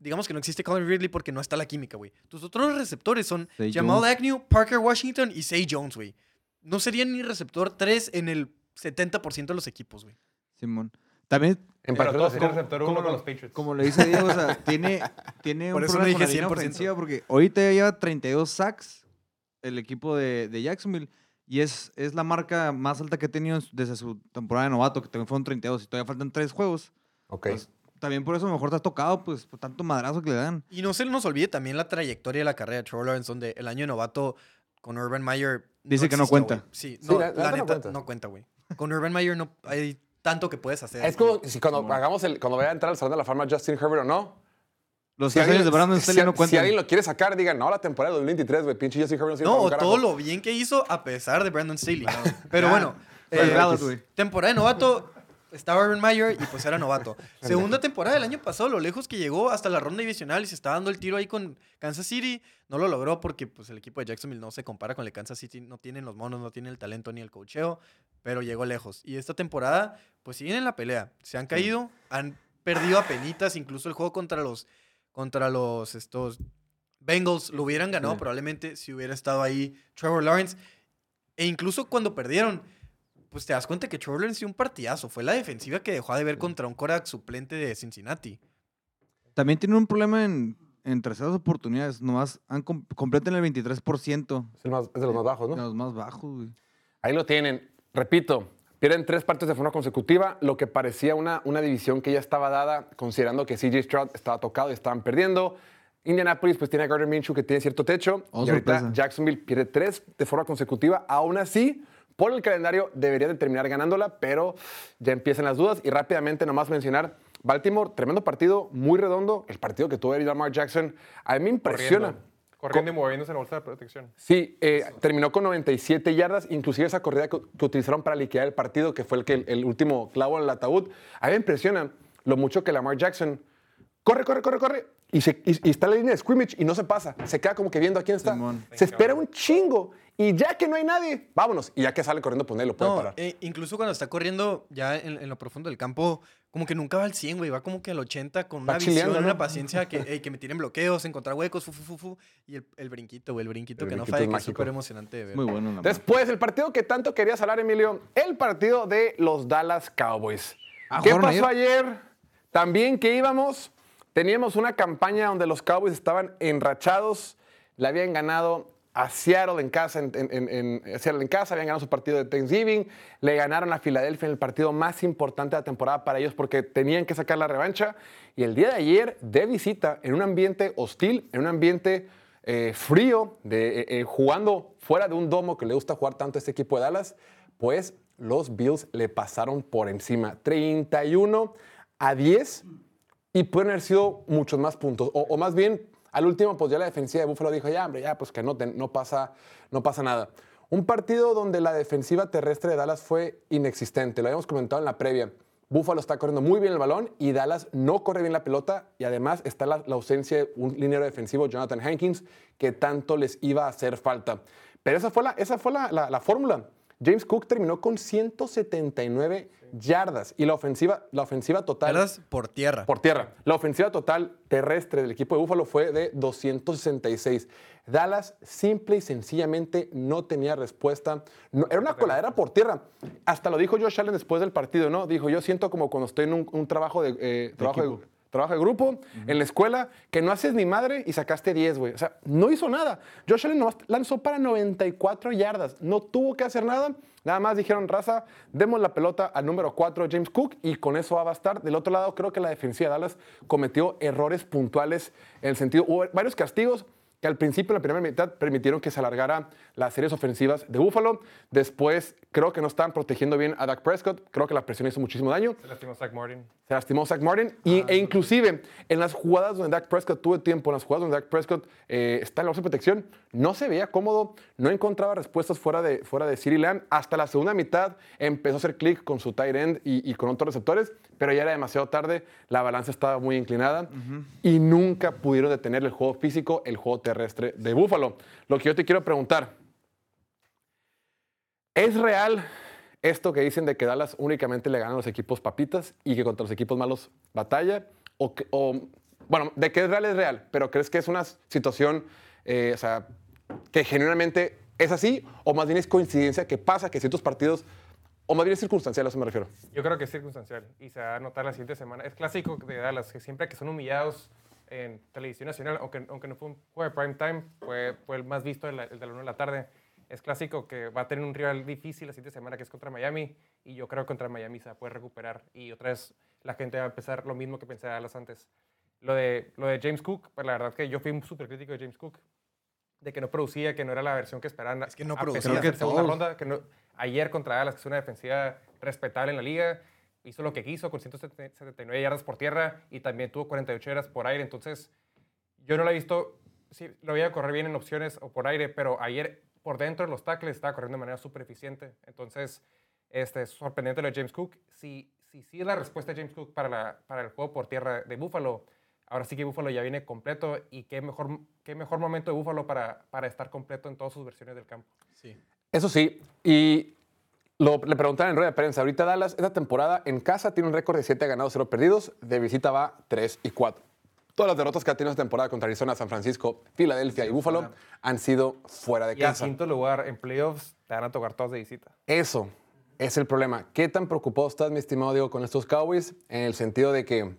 Speaker 4: Digamos que no existe Calvin Ridley porque no está la química, güey. Tus otros receptores son Jamal
Speaker 3: Jones.
Speaker 4: Agnew, Parker Washington y Say Jones, güey. No serían ni receptor 3 en el 70% de los equipos, güey.
Speaker 3: Simón. También.
Speaker 1: En sería-
Speaker 6: tienen receptor uno
Speaker 3: como
Speaker 6: con
Speaker 3: lo-
Speaker 6: los Patriots.
Speaker 3: Como le [LAUGHS] dice Diego, o sea, tiene, [LAUGHS] tiene
Speaker 4: Por
Speaker 3: un
Speaker 4: eso
Speaker 3: problema
Speaker 4: no
Speaker 3: con la
Speaker 4: dije
Speaker 3: línea
Speaker 4: 100%.
Speaker 3: ofensiva porque ahorita lleva 32 sacks el equipo de, de Jacksonville y es, es la marca más alta que ha tenido desde su temporada de novato, que también fueron 32 y todavía faltan tres juegos.
Speaker 1: Ok.
Speaker 3: También por eso a lo mejor te has tocado, pues, por tanto madrazo que le dan.
Speaker 4: Y no se nos olvide también la trayectoria de la carrera de Trevor Lawrence, donde el año de novato con Urban Meyer.
Speaker 3: Dice que no cuenta.
Speaker 4: Sí,
Speaker 1: Sí,
Speaker 4: no,
Speaker 1: la-
Speaker 4: la,
Speaker 1: la neta no cuenta.
Speaker 4: no güey. Con Urban Meyer no hay tanto que puedes hacer.
Speaker 1: Es como si cuando hagamos el, cuando vaya a entrar al salón de la fama Justin Herbert o no.
Speaker 3: Los
Speaker 1: Si alguien,
Speaker 3: de Brandon
Speaker 1: si-
Speaker 3: Staley no
Speaker 1: si
Speaker 3: cuentan.
Speaker 1: alguien lo quiere sacar, digan, no, la temporada de 2023, güey, pinche Justin Herbert no
Speaker 4: No,
Speaker 1: para un
Speaker 4: o
Speaker 1: carajo".
Speaker 4: todo lo bien que hizo a pesar de Brandon Staley. [LAUGHS] Pero
Speaker 3: Ya.
Speaker 4: bueno, eh, temporada de novato, estaba Urban Meyer y pues era novato. [LAUGHS] Segunda temporada del año pasado, lo lejos que llegó hasta la ronda divisional y se está dando el tiro ahí con Kansas City. No lo logró porque pues el equipo de Jacksonville no se compara con el Kansas City. No tienen los monos, no tienen el talento ni el cocheo, pero llegó lejos. Y esta temporada, pues siguen en la pelea. Se han caído, han perdido a penitas, incluso el juego contra los, contra los, estos, Bengals lo hubieran ganado probablemente si hubiera estado ahí Trevor Lawrence. E incluso cuando perdieron, pues te das cuenta que Trevor Lawrence dio un partidazo. Fue la defensiva que dejó de ver contra un Korak suplente de Cincinnati.
Speaker 3: También tiene un problema en, en terceras oportunidades. Nomás han com- completan el 23%.
Speaker 1: Es, el más- es de los más bajos,
Speaker 3: de
Speaker 1: ¿no?
Speaker 3: Los más bajos, güey.
Speaker 1: Ahí lo tienen. Repito, pierden tres partidos de forma consecutiva, lo que parecía una, una división que ya estaba dada, considerando que CJ Stroud estaba tocado y estaban perdiendo. Indianapolis pues tiene a Gardner Minshew que tiene cierto techo.
Speaker 3: Oh,
Speaker 1: y ahorita. Jacksonville pierde tres de forma consecutiva. Aún así, por el calendario debería de terminar ganándola, pero ya empiezan las dudas. Y rápidamente nomás mencionar, Baltimore, tremendo partido, muy redondo. El partido que tuvo Lamar Jackson, a mí me impresiona.
Speaker 6: Corriendo, corriendo y moviéndose en la bolsa de protección.
Speaker 1: Sí, eh, terminó con 97 yardas, inclusive esa corrida que, que utilizaron para liquidar el partido, que fue el, que, el, último clavo en el ataúd. A mí me impresiona lo mucho que Lamar Jackson corre, corre, corre, corre, y, se- y- y está en la línea de scrimmage y no se pasa. Se queda como que viendo a quién está.
Speaker 3: Simón.
Speaker 1: Se espera un chingo, y ya que no hay nadie, vámonos. Y ya que sale corriendo, pues nadie lo puede
Speaker 4: No,
Speaker 1: parar.
Speaker 4: e incluso cuando está corriendo ya en, en lo profundo del campo, como que nunca va al 100, güey. Va como que al 80 con
Speaker 1: Va
Speaker 4: una visión,
Speaker 1: ¿no?
Speaker 4: una paciencia que, [LAUGHS] que me tiren bloqueos, encontrar huecos, fu, fu, fu, fu, y el, el brinquito, güey. El brinquito
Speaker 1: El
Speaker 4: que no falla,
Speaker 1: es
Speaker 4: que es súper emocionante de ver.
Speaker 3: Muy bueno.
Speaker 1: Después, el partido que tanto querías hablar, Emilio, el partido de los Dallas Cowboys.
Speaker 3: Ah,
Speaker 1: ¿Qué
Speaker 3: ¿jugaron
Speaker 1: pasó ayer? También que íbamos, teníamos una campaña donde los Cowboys estaban enrachados, le habían ganado a Seattle en casa, en, en- casa, habían ganado su partido de Thanksgiving, le ganaron a Filadelfia en el partido más importante de la temporada para ellos porque tenían que sacar la revancha. Y el día de ayer, de visita, en un ambiente hostil, en un ambiente eh, frío, de, eh, eh, jugando fuera de un domo que le gusta jugar tanto a este equipo de Dallas, pues los Bills le pasaron por encima. 31 a 10 y pueden haber sido muchos más puntos. O más bien, al último, pues ya la defensiva de Buffalo dijo, ya, hombre, ya, pues que no, pasa, no pasa nada. Un partido donde la defensiva terrestre de Dallas fue inexistente. Lo habíamos comentado en la previa. Buffalo está corriendo muy bien el balón y Dallas no corre bien la pelota y además está la, ausencia de un liniero defensivo, Jonathan Hankins, que tanto les iba a hacer falta. Pero esa fue la, esa fue la, la- la fórmula. James Cook terminó con 179 yardas y la ofensiva, la ofensiva total
Speaker 4: Yardas por tierra.
Speaker 1: por tierra. La ofensiva total terrestre del equipo de Búfalo fue de 266. Dallas simple y sencillamente no tenía respuesta. No- era una coladera por tierra. Hasta lo dijo Josh Allen después del partido, ¿no? Dijo, yo siento como cuando estoy en un, un trabajo de, eh, trabajo de, trabajo de grupo en la escuela, que no haces ni madre y sacaste 10, güey. O sea, no hizo nada. Josh Allen nomás lanzó para 94 yardas. No tuvo que hacer nada. Nada más dijeron, raza, demos la pelota al número 4, James Cook, y con eso va a bastar. Del otro lado, creo que la defensiva de Dallas cometió errores puntuales en el sentido, hubo varios castigos que al principio, en la primera mitad, permitieron que se alargara las series ofensivas de Buffalo. Después, creo que no estaban protegiendo bien a Dak Prescott. Creo que la presión hizo muchísimo daño.
Speaker 6: Se lastimó Zach Martin.
Speaker 1: Se lastimó Zach Martin. Y, e inclusive, en las jugadas donde Dak Prescott tuvo tiempo, en las jugadas donde Dak Prescott eh, está en la bolsa de protección, no se veía cómodo, no encontraba respuestas fuera de, fuera de Lamb. Hasta la segunda mitad empezó a hacer clic con su tight end y, y con otros receptores, pero ya era demasiado tarde, la balanza estaba muy inclinada y nunca pudieron detener el juego físico, el juego terrestre de Buffalo. Lo que yo te quiero preguntar, ¿Es real esto que dicen de que Dallas únicamente le ganan a los equipos papitas y que contra los equipos malos batalla? O, bueno, de que es real es real, pero ¿crees que es una situación, eh, o sea, que genuinamente es así? ¿O más bien es coincidencia que pasa que ciertos partidos, o más bien es circunstancial, a eso me refiero?
Speaker 6: Yo creo que es circunstancial y se va a notar la siguiente semana. Es clásico de Dallas, que siempre que son humillados en televisión nacional, aunque, aunque no fue un juego de prime time, fue, fue el más visto, el, el de la 1 de la tarde. Es clásico que va a tener un rival difícil la siguiente semana, que es contra Miami, y yo creo que contra Miami se va a poder recuperar. Y otra vez la gente va a empezar lo mismo que pensé de Dallas antes. Lo de, lo de James Cook, pues la verdad que yo fui un súper crítico de James Cook, de que no producía, que no era la versión que esperaban.
Speaker 4: Es que no
Speaker 6: a pesar
Speaker 4: producía.
Speaker 6: de
Speaker 3: que
Speaker 6: ser segunda
Speaker 3: todos.
Speaker 6: ronda, que no, ayer contra Dallas, que es una defensiva respetable en la liga, hizo lo que quiso con 179 yardas por tierra y también tuvo 48 yardas por aire. Entonces, yo no lo he visto, sí, lo voy a correr bien en opciones o por aire, pero ayer por dentro de los tackles estaba corriendo de manera súper eficiente. Entonces, este, es sorprendente lo de James Cook. Si, sí es la respuesta de James Cook para, la, para el juego por tierra de Buffalo, ahora sí que Buffalo ya viene completo y qué mejor, qué mejor momento de Buffalo para, para estar completo en todas sus versiones del campo.
Speaker 4: Sí.
Speaker 1: Eso sí, y lo, le preguntaron en rueda de prensa, ahorita Dallas, esta temporada en casa tiene un récord de 7 ganados, 0 perdidos, de visita va 3 y 4. Todas las derrotas que ha tenido esta temporada contra Arizona, San Francisco, Filadelfia y Buffalo han sido fuera de
Speaker 6: Y en
Speaker 1: casa.
Speaker 6: quinto lugar, en playoffs, te van a tocar todos de visita.
Speaker 1: Eso es el problema. ¿Qué tan preocupado estás, mi estimado Diego, con estos Cowboys? En el sentido de que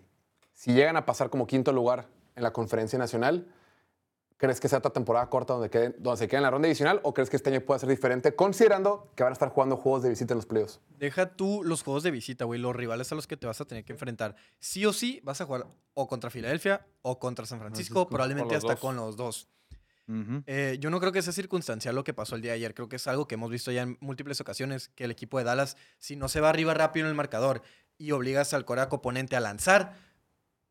Speaker 1: si llegan a pasar como quinto lugar en la conferencia nacional, ¿crees que sea otra temporada corta donde, queden- donde se quede en la ronda adicional o crees que este año pueda ser diferente, considerando que van a estar jugando juegos de visita en los playoffs?
Speaker 4: Deja tú los juegos de visita, güey, los rivales a los que te vas a tener que enfrentar. Sí o sí vas a jugar o contra Filadelfia o contra San Francisco,
Speaker 3: Francisco.
Speaker 4: probablemente hasta
Speaker 6: dos.
Speaker 4: con los dos. Eh, yo no creo que sea circunstancial lo que pasó el día de ayer. Creo que es algo que hemos visto ya en múltiples ocasiones, que el equipo de Dallas, si no se va arriba rápido en el marcador y obligas al coreaco oponente a lanzar,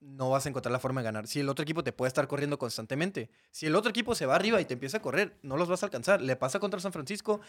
Speaker 4: no vas a encontrar la forma de ganar. Si el otro equipo te puede estar corriendo constantemente, si el otro equipo se va arriba y te empieza a correr, no los vas a alcanzar. Le pasa contra San Francisco,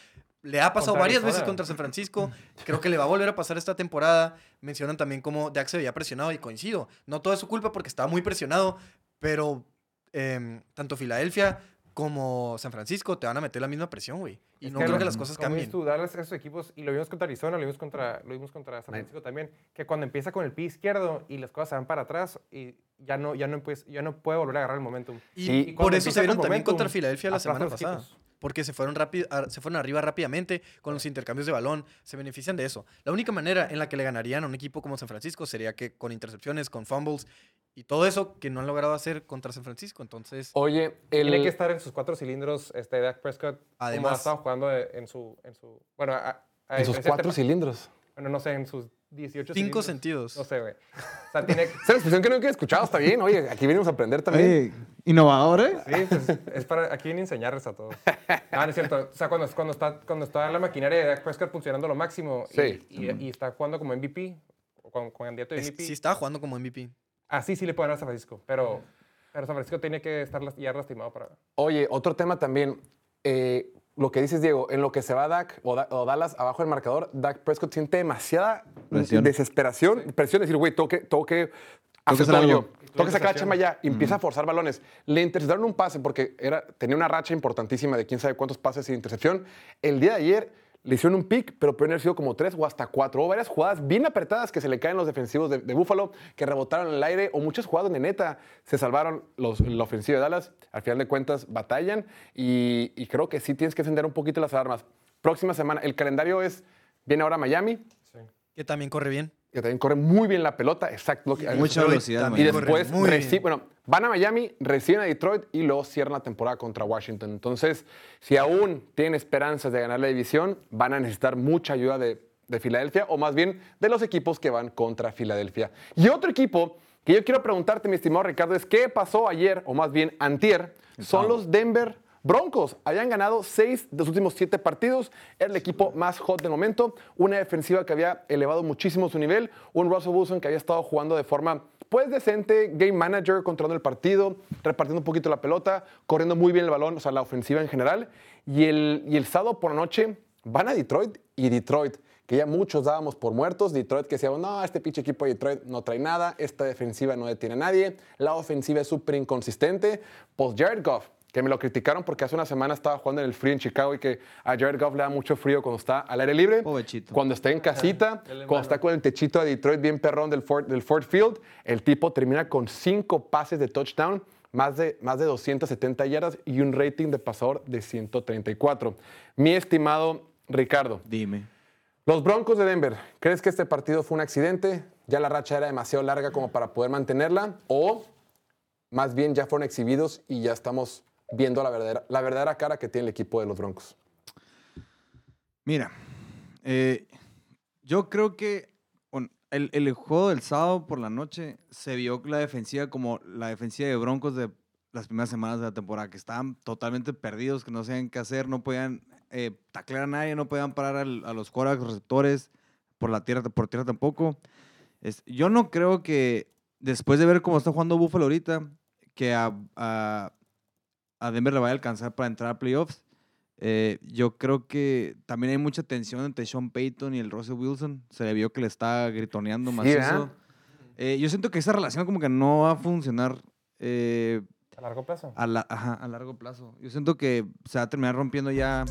Speaker 4: le ha pasado
Speaker 6: Contra
Speaker 4: varias veces contra San Francisco, [LAUGHS] creo que le va a volver a pasar esta temporada. Mencionan también cómo Dak se veía presionado y coincido. No todo es su culpa porque estaba muy presionado, pero em, tanto Filadelfia como San Francisco te van a meter la misma presión, güey. Y
Speaker 6: Es
Speaker 4: no creo
Speaker 6: lo-
Speaker 4: que las cosas cambien.
Speaker 6: tú, Dallas, esos equipos, y lo vimos contra Arizona, lo vimos contra, lo vimos contra San Francisco también, que cuando empieza con el pie izquierdo y las cosas se van para atrás, y ya no, ya no, pues, ya no puede volver a agarrar el momentum.
Speaker 4: Y,
Speaker 1: Sí.
Speaker 4: por eso se vieron también
Speaker 6: momentum,
Speaker 4: contra Filadelfia la semana pasada.
Speaker 6: equipos.
Speaker 4: Porque se fueron, rápido, se fueron arriba rápidamente con los intercambios de balón. Se benefician de eso. La única manera en la que le ganarían a un equipo como San Francisco sería que con intercepciones, con fumbles y todo eso que no han logrado hacer contra San Francisco. Entonces,
Speaker 1: Oye, el...
Speaker 6: Tiene que estar en sus cuatro cilindros este, Dak Prescott, como ha
Speaker 4: Además-
Speaker 6: estado jugando en su, en su bueno, a- a
Speaker 1: en sus cuatro cilindros.
Speaker 6: Bueno, no sé, en sus 18
Speaker 4: cinco
Speaker 6: cilindros.
Speaker 4: sentidos.
Speaker 6: No sé, güey. O sea, tiene... [LAUGHS]
Speaker 1: Esa es la expresión que no he escuchado, está bien. Oye, aquí venimos a aprender también.
Speaker 3: Oye, innovador, ¿eh?
Speaker 6: Sí, pues, es para... Aquí viene a enseñarles a todos. No, no es cierto. O sea, cuando, cuando, está, cuando está la maquinaria de Dak Prescott funcionando lo máximo y-
Speaker 1: Sí.
Speaker 6: y, y está jugando como MVP, o con, con candidato de
Speaker 4: Es-
Speaker 6: MVP,
Speaker 4: sí estaba jugando como MVP.
Speaker 6: así sí le pueden dar a San Francisco, pero, pero San Francisco tiene que estar ya lastimado para...
Speaker 1: Oye, otro tema también. eh, lo que dices, Diego, en lo que se va Dak o, Da- o Dallas abajo del marcador, Dak Prescott siente demasiada
Speaker 3: Presión.
Speaker 1: desesperación, presión de decir, güey, tengo que, tengo que hacer yo. Tengo que sacar la chamba ya. Y empieza a forzar balones. Le interceptaron un pase porque era, tenía una racha importantísima de quién sabe cuántos pases sin intercepción. El día de ayer le hicieron un pick, pero pueden haber sido como tres o hasta cuatro. Hubo varias jugadas bien apretadas que se le caen los defensivos de, de Buffalo, que rebotaron en el aire, o muchas jugadas donde neta se salvaron la ofensiva de Dallas. Al final de cuentas, batallan y, creo que sí tienes que encender un poquito las alarmas. Próxima semana, el calendario es, viene ahora Miami,
Speaker 4: Que también corre bien.
Speaker 1: Que también corre muy bien la pelota, exacto. Lo que,
Speaker 3: Mucha
Speaker 4: Detroit
Speaker 3: velocidad,
Speaker 1: y después,
Speaker 4: muy
Speaker 1: reci-
Speaker 4: bien.
Speaker 1: bueno, van a Miami, reciben a Detroit y luego cierran la temporada contra Washington. Entonces, si aún tienen esperanzas de ganar la división, van a necesitar mucha ayuda de, de Filadelfia, o más bien de los equipos que van contra Filadelfia. Y otro equipo que yo quiero preguntarte, mi estimado Ricardo, es qué pasó ayer, o más bien antier, son los Denver Broncos. Habían ganado seis de los últimos siete partidos. Era el equipo más hot del momento. Una defensiva que había elevado muchísimo su nivel. Un Russell Wilson que había estado jugando de forma pues decente, game manager, controlando el partido, repartiendo un poquito la pelota, corriendo muy bien el balón, o sea, la ofensiva en general. Y el, y el sábado por la noche van a Detroit y Detroit, que ya muchos dábamos por muertos. Detroit que decíamos, no, este pinche equipo de Detroit no trae nada, esta defensiva no detiene a nadie, la ofensiva es súper inconsistente. Pues Jared Goff, que me lo criticaron porque hace una semana estaba jugando en el frío en Chicago y que a Jared Goff le da mucho frío cuando está al aire libre. Cuando está en casita, cuando está con el techito de Detroit bien perrón del Ford, del Ford Field, el tipo termina con cinco pases de touchdown, más de, más de 270 yardas y un rating de pasador de 134. Mi estimado Ricardo,
Speaker 3: Dime.
Speaker 1: los Broncos de Denver, ¿crees que este partido fue un accidente? ¿Ya la racha era demasiado larga como para poder mantenerla? ¿O más bien ya fueron exhibidos y ya estamos viendo la verdadera, la cara que tiene el equipo de los Broncos?
Speaker 3: Mira, eh, yo creo que el, el juego del sábado por la noche se vio la defensiva como la defensiva de Broncos de las primeras semanas de la temporada, que estaban totalmente perdidos, que no sabían qué hacer, no podían eh, taclear a nadie, no podían parar a los quarterbacks receptores por la tierra, por tierra tampoco. Es- yo no creo que después de ver cómo está jugando Buffalo ahorita, que a, a Denver le vaya a alcanzar para entrar a playoffs. Eh, yo creo que también hay mucha tensión entre Sean Payton y el Russell Wilson. Se le vio que le está gritoneando
Speaker 1: Sí,
Speaker 3: macizo.
Speaker 1: ¿verdad?
Speaker 3: Eh, yo siento que esa relación como que no va a funcionar eh,
Speaker 6: A largo plazo.
Speaker 3: a, la- ajá, a largo plazo. Yo siento que se va a terminar rompiendo ya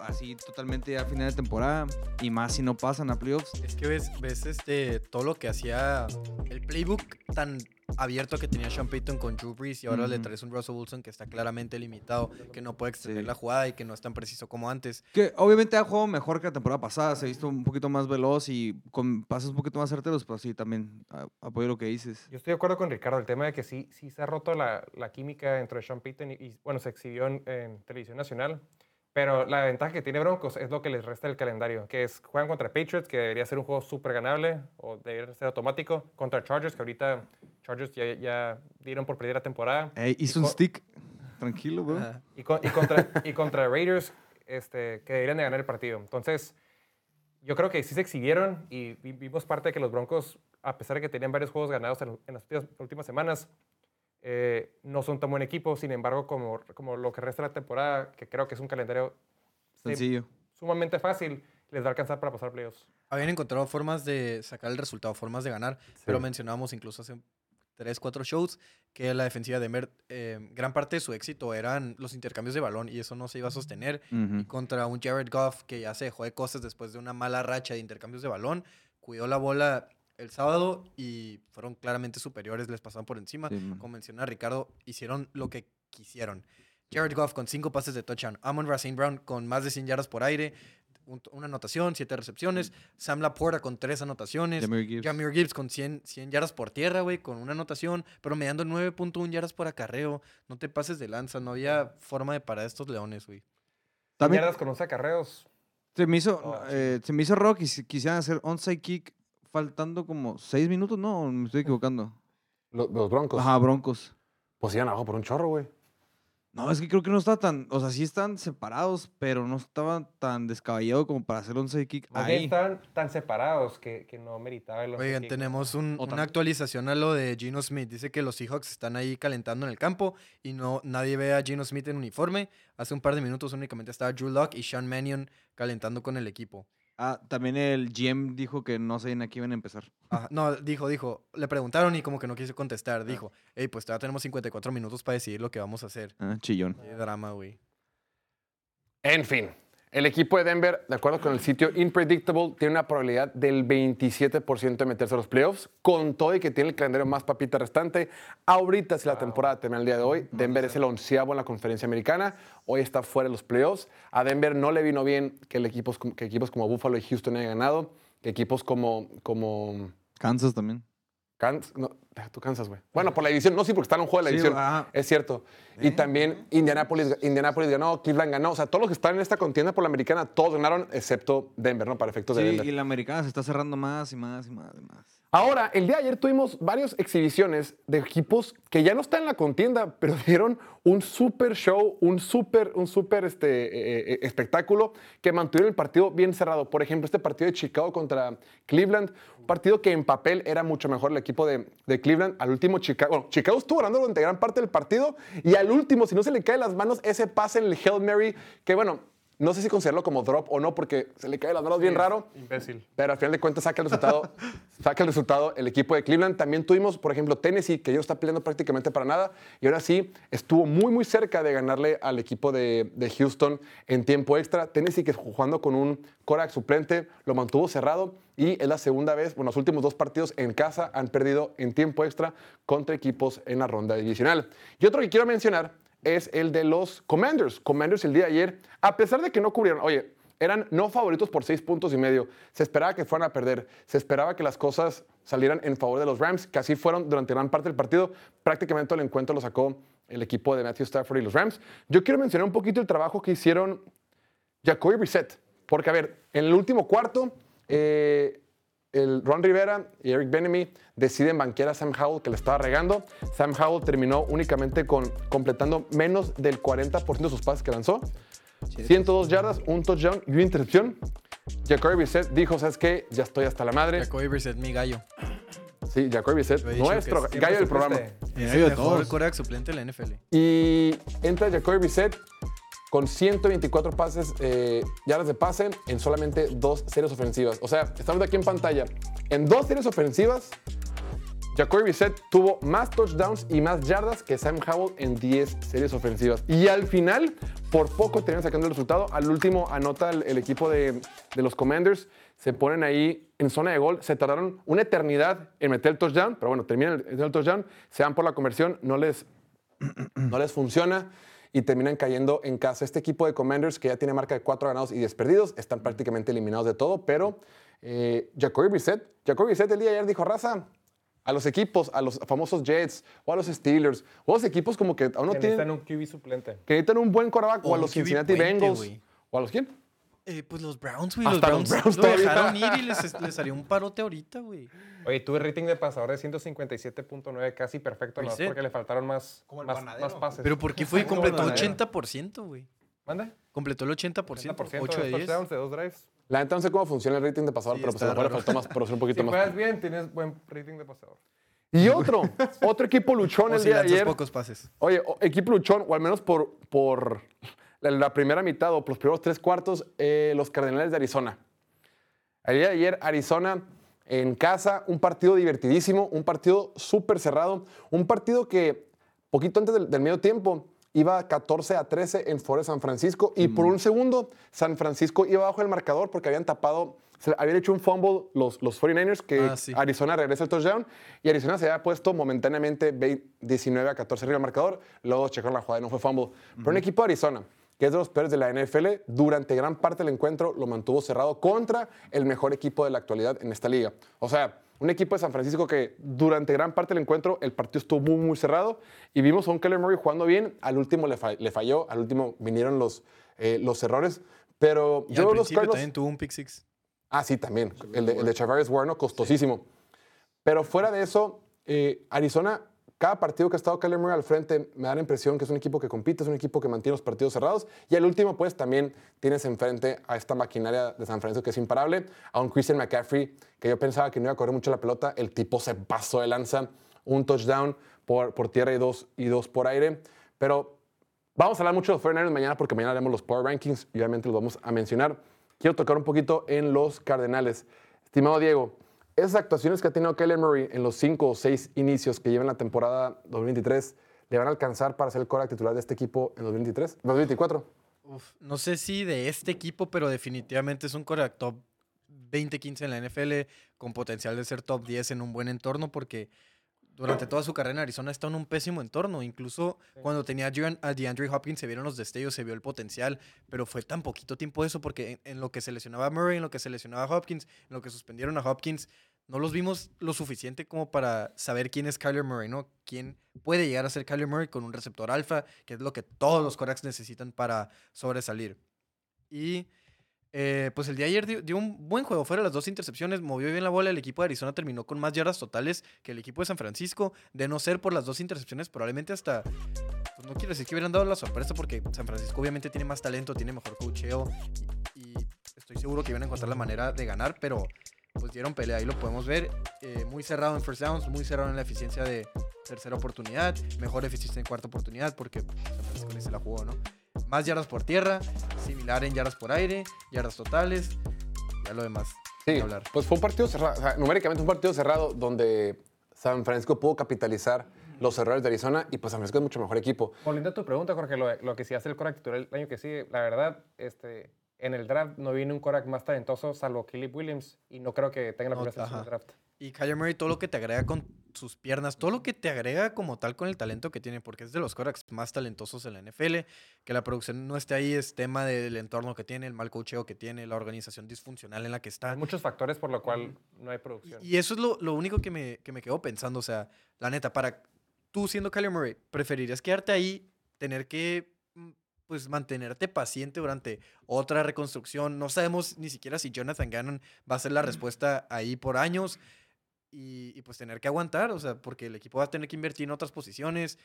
Speaker 3: así totalmente ya a final de temporada y más si no pasan a playoffs.
Speaker 4: Es que ves, ves este, todo lo que hacía el playbook tan abierto que tenía Sean Payton con Drew Brees y ahora le traes un Russell Wilson que está claramente limitado, que no puede extender
Speaker 3: Sí.
Speaker 4: la jugada y que no es tan preciso como antes.
Speaker 3: Que obviamente ha jugado mejor que la temporada pasada. Se ha visto un poquito más veloz y con pases un poquito más certeros, pero sí, también a- apoyo lo que dices.
Speaker 6: Yo estoy de acuerdo con Ricardo, el tema de que sí, sí se ha roto la, la química entre Sean Payton y, y, bueno, se exhibió en, en televisión nacional, pero la ventaja que tiene Broncos es lo que les resta del calendario, que es juegan contra Patriots, que debería ser un juego súper ganable o debería ser automático, contra Chargers, que ahorita Chargers ya, ya dieron por perder la temporada,
Speaker 3: Ey, hizo un stick. Tranquilo, bro.
Speaker 4: Ajá.
Speaker 6: y, con- y contra, y contra Raiders, este, que deberían de ganar el partido. Entonces, yo creo que sí se exhibieron y vi- vimos parte de que los Broncos, a pesar de que tenían varios juegos ganados en, en las últimas- últimas semanas, eh, no son tan buen equipo. Sin embargo, como, como lo que resta de la temporada, que creo que es un calendario sí,
Speaker 3: Sencillo.
Speaker 6: sumamente fácil, les va a alcanzar para pasar playoffs.
Speaker 4: Habían encontrado formas de sacar el resultado, formas de ganar, pero mencionábamos incluso hace tres, cuatro shows que la defensiva de Denver, eh, gran parte de su éxito eran los intercambios de balón y eso no se iba a sostener. Y contra un Jared Goff que ya se dejó de cosas después de una mala racha de intercambios de balón, cuidó la bola el sábado y fueron claramente superiores, les pasaron por encima.
Speaker 3: Sí.
Speaker 4: Como menciona Ricardo, hicieron lo que quisieron. Jared Goff con cinco pases de touchdown, Amon Racine Brown con más de 100 yardas por aire, un- una anotación, siete recepciones, Sam Laporta con tres anotaciones,
Speaker 3: Gibbs.
Speaker 4: Jameer Gibbs con 100, 100 yardas por tierra, güey, con una anotación, promediando 9.1 yardas por acarreo. No te pases de lanza, no había forma de parar a estos leones, güey.
Speaker 3: También
Speaker 6: Yardas con 11 acarreos.
Speaker 3: se me hizo,
Speaker 6: Oh,
Speaker 3: eh, se me hizo raro que si- quisieran hacer onside kick faltando como seis minutos, ¿no? ¿O Me estoy equivocando.
Speaker 1: Los, los Broncos.
Speaker 3: Ajá, Broncos.
Speaker 1: Pues iban abajo por un chorro, güey.
Speaker 3: No, es que creo que no está tan, o sea, sí están separados, pero no estaban tan descabellado como para hacer onside kick
Speaker 6: Más bien
Speaker 3: ahí.
Speaker 6: estaban tan separados que, que no meritaba el onside
Speaker 4: Oigan,
Speaker 6: kick.
Speaker 4: tenemos un- una actualización a lo de Gino Smith. Dice que los Seahawks están ahí calentando en el campo y no nadie ve a Gino Smith en uniforme. Hace un par de minutos únicamente estaba Drew Locke y Sean Mannion calentando con el equipo.
Speaker 3: Ah, también el GM dijo que no sabían a qué iban a empezar.
Speaker 4: Ajá, no, dijo, dijo. Le preguntaron y como que no quiso contestar. Dijo, hey, pues todavía tenemos 54 minutos para decidir lo que vamos a hacer.
Speaker 3: Ah, chillón.
Speaker 4: Qué drama, güey.
Speaker 1: En fin, el equipo de Denver, de acuerdo con el sitio Unpredictable, tiene una probabilidad del 27% de meterse a los playoffs, con todo y que tiene el calendario más papita restante. Ahorita, si la temporada termina el día de hoy, Denver es el onceavo en la conferencia americana. Hoy está fuera de los playoffs. A Denver no le vino bien que, el equipos, como- que equipos como Buffalo y Houston hayan ganado, que equipos como... como
Speaker 3: Kansas también.
Speaker 1: Kansas, no, deja tú Kansas, güey. Bueno, por la división, no, sí, porque está en un juego de la
Speaker 3: Sí,
Speaker 1: división.
Speaker 3: ajá.
Speaker 1: Es cierto. Y también Indianapolis, Indianapolis ganó, Cleveland ganó. O sea, todos los que están en esta contienda por la americana, todos ganaron, excepto Denver, ¿no? Para efectos de Denver.
Speaker 3: y la americana se está cerrando más y más y más y más.
Speaker 1: Ahora, el día de ayer tuvimos varias exhibiciones de equipos que ya no están en la contienda, [LAUGHS] pero dieron un super show, un super, un super este, eh, eh, espectáculo que mantuvieron el partido bien cerrado. Por ejemplo, este partido de Chicago contra Cleveland, un partido que en papel era mucho mejor el equipo de, de Cleveland. Al último, Chicago, bueno, Chicago estuvo ganando durante gran parte del partido y al último, si no se le cae las manos, ese pase en el Hail Mary, que bueno, no sé si considerarlo como drop o no, porque se le cae las manos bien raro.
Speaker 6: Imbécil.
Speaker 1: Pero al final de cuentas saca el resultado, [LAUGHS] saca el resultado el equipo de Cleveland. También tuvimos, por ejemplo, Tennessee, que ya no está peleando prácticamente para nada. Y ahora sí, estuvo muy, muy cerca de ganarle al equipo de, de Houston en tiempo extra. Tennessee, que jugando con un Korak suplente, lo mantuvo cerrado. Y es la segunda vez, bueno, los últimos dos partidos en casa han perdido en tiempo extra contra equipos en la ronda divisional. Y otro que quiero mencionar es el de los Commanders. Commanders el día de ayer, a pesar de que no cubrieron, oye, eran no favoritos por seis puntos y medio. Se esperaba que fueran a perder. Se esperaba que las cosas salieran en favor de los Rams, que así fueron durante gran parte del partido. Prácticamente el encuentro lo sacó el equipo de Matthew Stafford y los Rams. Yo quiero mencionar un poquito el trabajo que hicieron Jacoby Brissett. Porque, a ver, en el último cuarto, eh, el Ron Rivera y Eric Benemy deciden banquear a Sam Howell, que le estaba regando. Sam Howell terminó únicamente con, completando menos del 40% de sus pases que lanzó. 102 yardas, un touchdown y una intercepción. Jacoby Brissett dijo, ¿sabes qué? Ya estoy hasta la madre.
Speaker 4: Jacoby Brissett, mi gallo.
Speaker 1: Sí, Jacoby Brissett, nuestro gallo del programa.
Speaker 4: Es el mejor suplente de la NFL.
Speaker 1: Y entra Jacoby Brissett con 124 pases, eh, yardas de pase en solamente dos series ofensivas. O sea, estamos aquí en pantalla. En dos series ofensivas, Jacoby Brissett tuvo más touchdowns y más yardas que Sam Howell en 10 series ofensivas. Y al final, por poco terminan sacando el resultado. Al último anota el, equipo de, de los Commanders. Se ponen ahí en zona de gol. Se tardaron una eternidad en meter el touchdown, pero bueno, terminan el, el touchdown, se van por la conversión, no les, no les funciona y terminan cayendo en casa. Este equipo de Commanders, que ya tiene marca de cuatro ganados y 10 perdidos, están prácticamente eliminados de todo, pero eh, Jacoby Brissett, Jacoby Brissett el día de ayer dijo, raza, a los equipos, a los famosos Jets o a los Steelers, o a los equipos como que aún no
Speaker 6: Que
Speaker 1: tienen,
Speaker 6: necesitan un QB suplente.
Speaker 1: que necesitan un buen quarterback, o,
Speaker 4: O
Speaker 1: a los Cincinnati Bengals, o a los quién?
Speaker 4: Eh, pues los Browns, güey. Los Browns,
Speaker 1: Browns
Speaker 4: lo dejaron ir y les, [LAUGHS] les haría un parote ahorita, güey.
Speaker 6: Oye, tuve rating de pasador de 157.9, casi perfecto, no porque le faltaron más,
Speaker 3: Como el
Speaker 6: más, pases.
Speaker 4: Pero ¿por qué fue? [LAUGHS]
Speaker 6: Como
Speaker 4: Completó
Speaker 6: el panadero.
Speaker 4: 80%, güey.
Speaker 6: ¿Mande?
Speaker 4: Completó el 80%,
Speaker 6: 80%
Speaker 4: 8 de
Speaker 6: de
Speaker 4: 10.
Speaker 6: touchdowns de dos drives.
Speaker 1: La neta no sé cómo funciona el rating de pasador,
Speaker 4: Sí,
Speaker 1: pero pues a lo mejor le faltó más, por ser un [LAUGHS] poquito
Speaker 6: Si
Speaker 1: más.
Speaker 6: juegas bien, tienes buen rating de pasador.
Speaker 1: Y otro, otro equipo luchón
Speaker 4: O
Speaker 1: el
Speaker 4: si
Speaker 1: día de ayer.
Speaker 4: pocos pases.
Speaker 1: Oye, equipo luchón, o al menos por, por la, primera mitad o los primeros tres cuartos, eh, los Cardenales de Arizona. El día de ayer, Arizona en casa, un partido divertidísimo, un partido súper cerrado, un partido que poquito antes del, del medio tiempo iba 14 a 13 en favor de San Francisco y por un segundo San Francisco iba bajo el marcador porque habían tapado, se- habían hecho un fumble los, los 49ers que
Speaker 4: Ah, sí.
Speaker 1: Arizona regresa el touchdown y Arizona se había puesto momentáneamente 20 19 a 14 arriba del marcador, luego checaron la jugada y no fue fumble. Pero un equipo de Arizona, que es de los peores de la NFL, durante gran parte del encuentro lo mantuvo cerrado contra el mejor equipo de la actualidad en esta liga. O sea, un equipo de San Francisco que durante gran parte del encuentro el partido estuvo muy, muy cerrado y vimos a un Keller Murray jugando bien, al último le, fa- le falló, al último vinieron los, eh, los errores, pero
Speaker 4: Y
Speaker 1: yo
Speaker 4: al
Speaker 1: los Cardinals...
Speaker 4: también tuvo un pick six.
Speaker 1: Ah, sí, también. El de, el de Warno, costosísimo. Pero fuera de eso, eh, Arizona, cada partido que ha estado Kyler al frente, me da la impresión que es un equipo que compite, es un equipo que mantiene los partidos cerrados. Y al último, pues también tienes enfrente a esta maquinaria de San Francisco que es imparable, a un Christian McCaffrey, que yo pensaba que no iba a correr mucho la pelota. El tipo se pasó de lanza, un touchdown por, por tierra y dos, y dos por aire. Pero Vamos a hablar mucho de los 49ers mañana porque mañana haremos los Power Rankings y obviamente los vamos a mencionar. Quiero tocar un poquito en los Cardenales. Estimado Diego, esas actuaciones que ha tenido Kyler Murray en los cinco o seis inicios que llevan la temporada 2023, ¿le van a alcanzar para ser el coreback titular de este equipo en 2023? 2024.
Speaker 4: Uf, no sé si de este equipo, pero definitivamente es un coreback top 20-15 en la NFL con potencial de ser top 10 en un buen entorno porque durante toda su carrera en Arizona está en un pésimo entorno. Incluso cuando tenía a Dean- a DeAndre Hopkins se vieron los destellos, se vio el potencial, pero fue tan poquito tiempo eso porque en, en lo que se lesionaba a Murray, en lo que se lesionaba a Hopkins, en lo que suspendieron a Hopkins, no los vimos lo suficiente como para saber quién es Kyler Murray, ¿no? Quién puede llegar a ser Kyler Murray con un receptor alfa, que es lo que todos los corebacks necesitan para sobresalir. Y eh, pues el día de ayer dio, un buen juego. Fuera las dos intercepciones, movió bien la bola. El equipo de Arizona terminó con más yardas totales que el equipo de San Francisco. De no ser por las dos intercepciones, probablemente hasta. Pues no quiero decir que hubieran dado la sorpresa porque San Francisco obviamente tiene más talento, tiene mejor cocheo y, estoy seguro que iban a encontrar la manera de ganar, pero pues dieron pelea. Ahí lo podemos ver. eh, muy cerrado en first downs, muy cerrado en la eficiencia de tercera oportunidad, mejor eficiencia en cuarta oportunidad porque San Francisco se la jugó, ¿no? Más yardas por tierra, similar en yardas por aire, yardas totales, ya lo demás.
Speaker 1: Sí,
Speaker 4: hablar.
Speaker 1: pues fue un partido cerrado, o sea, numéricamente un partido cerrado donde San Francisco pudo capitalizar los errores de Arizona y pues San Francisco es mucho mejor equipo.
Speaker 6: Volviendo a tu pregunta, Jorge, lo, lo que sí hace el Korak titular el año que sigue, la verdad, este, en el draft no viene un Korak más talentoso salvo Caleb Williams y no creo que tenga la
Speaker 4: No,
Speaker 6: primera selección
Speaker 4: ajá.
Speaker 6: del draft.
Speaker 4: Y Kyler Murray, todo lo que te agrega con sus piernas, todo lo que te agrega como tal con el talento que tiene, porque es de los quarterbacks más talentosos en la NFL, que la producción no esté ahí es tema del entorno que tiene, el mal cocheo que tiene, la organización disfuncional en la que está.
Speaker 6: Hay muchos factores por lo cual no hay producción.
Speaker 4: Y eso es lo, lo único que me, que me quedo pensando. O sea, la neta, para tú siendo Kyler Murray, ¿preferirías quedarte ahí, tener que mm, pues mantenerte paciente durante otra reconstrucción? No sabemos ni siquiera si Jonathan Gannon va a ser la respuesta ahí por años. Y, y, pues tener que aguantar, o sea, porque el equipo va a tener que invertir en otras posiciones.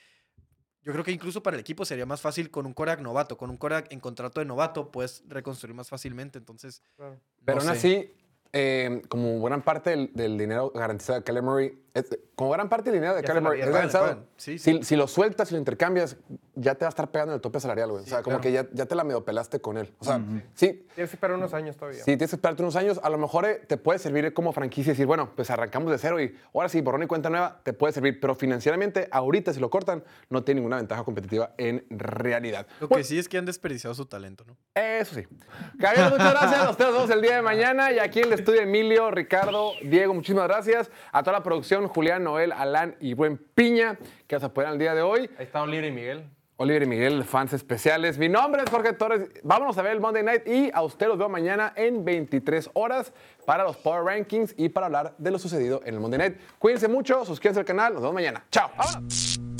Speaker 4: Yo creo que incluso para el equipo sería más fácil con un Korak novato, con un Korak en contrato de novato, puedes reconstruir más fácilmente. Entonces,
Speaker 6: Claro.
Speaker 1: Pero aún
Speaker 4: sé.
Speaker 1: así, eh, como gran parte del, del dinero garantizado de es- como gran parte del dinero de Murray es garantizado,
Speaker 4: pagan, sí, sí.
Speaker 1: Si, si lo sueltas, si lo intercambias, ya te va a estar pegando en el tope salarial, güey. o sea, como que ya, ya te la medio pelaste con él. O sea, sí,
Speaker 6: Tienes que esperar unos años todavía.
Speaker 1: Sí, tienes que esperarte unos años. A lo mejor eh, te puede servir como franquicia y decir, bueno, pues arrancamos de cero y ahora sí, borrón y cuenta nueva, te puede servir. Pero financieramente, ahorita, si lo cortan, no tiene ninguna ventaja competitiva en realidad.
Speaker 4: Lo
Speaker 1: Bueno,
Speaker 4: que sí es que han desperdiciado su talento, ¿no?
Speaker 1: Eso sí. Caballeros, muchas gracias. Nos vemos el día de mañana. Y aquí en el estudio, Emilio, Ricardo, Diego, muchísimas gracias. A toda la producción, Julián, Noel, Alán y Buen Piña, que nos apoyan el día de hoy.
Speaker 6: Ahí está Oliver y Miguel.
Speaker 1: Oliver y Miguel, fans especiales. Mi nombre es Jorge Torres. Vámonos a ver el Monday Night y a usted los veo mañana en 23 horas para los Power Rankings y para hablar de lo sucedido en el Monday Night. Cuídense mucho, suscríbanse al canal. Nos vemos mañana. Chao. ¡Vámonos!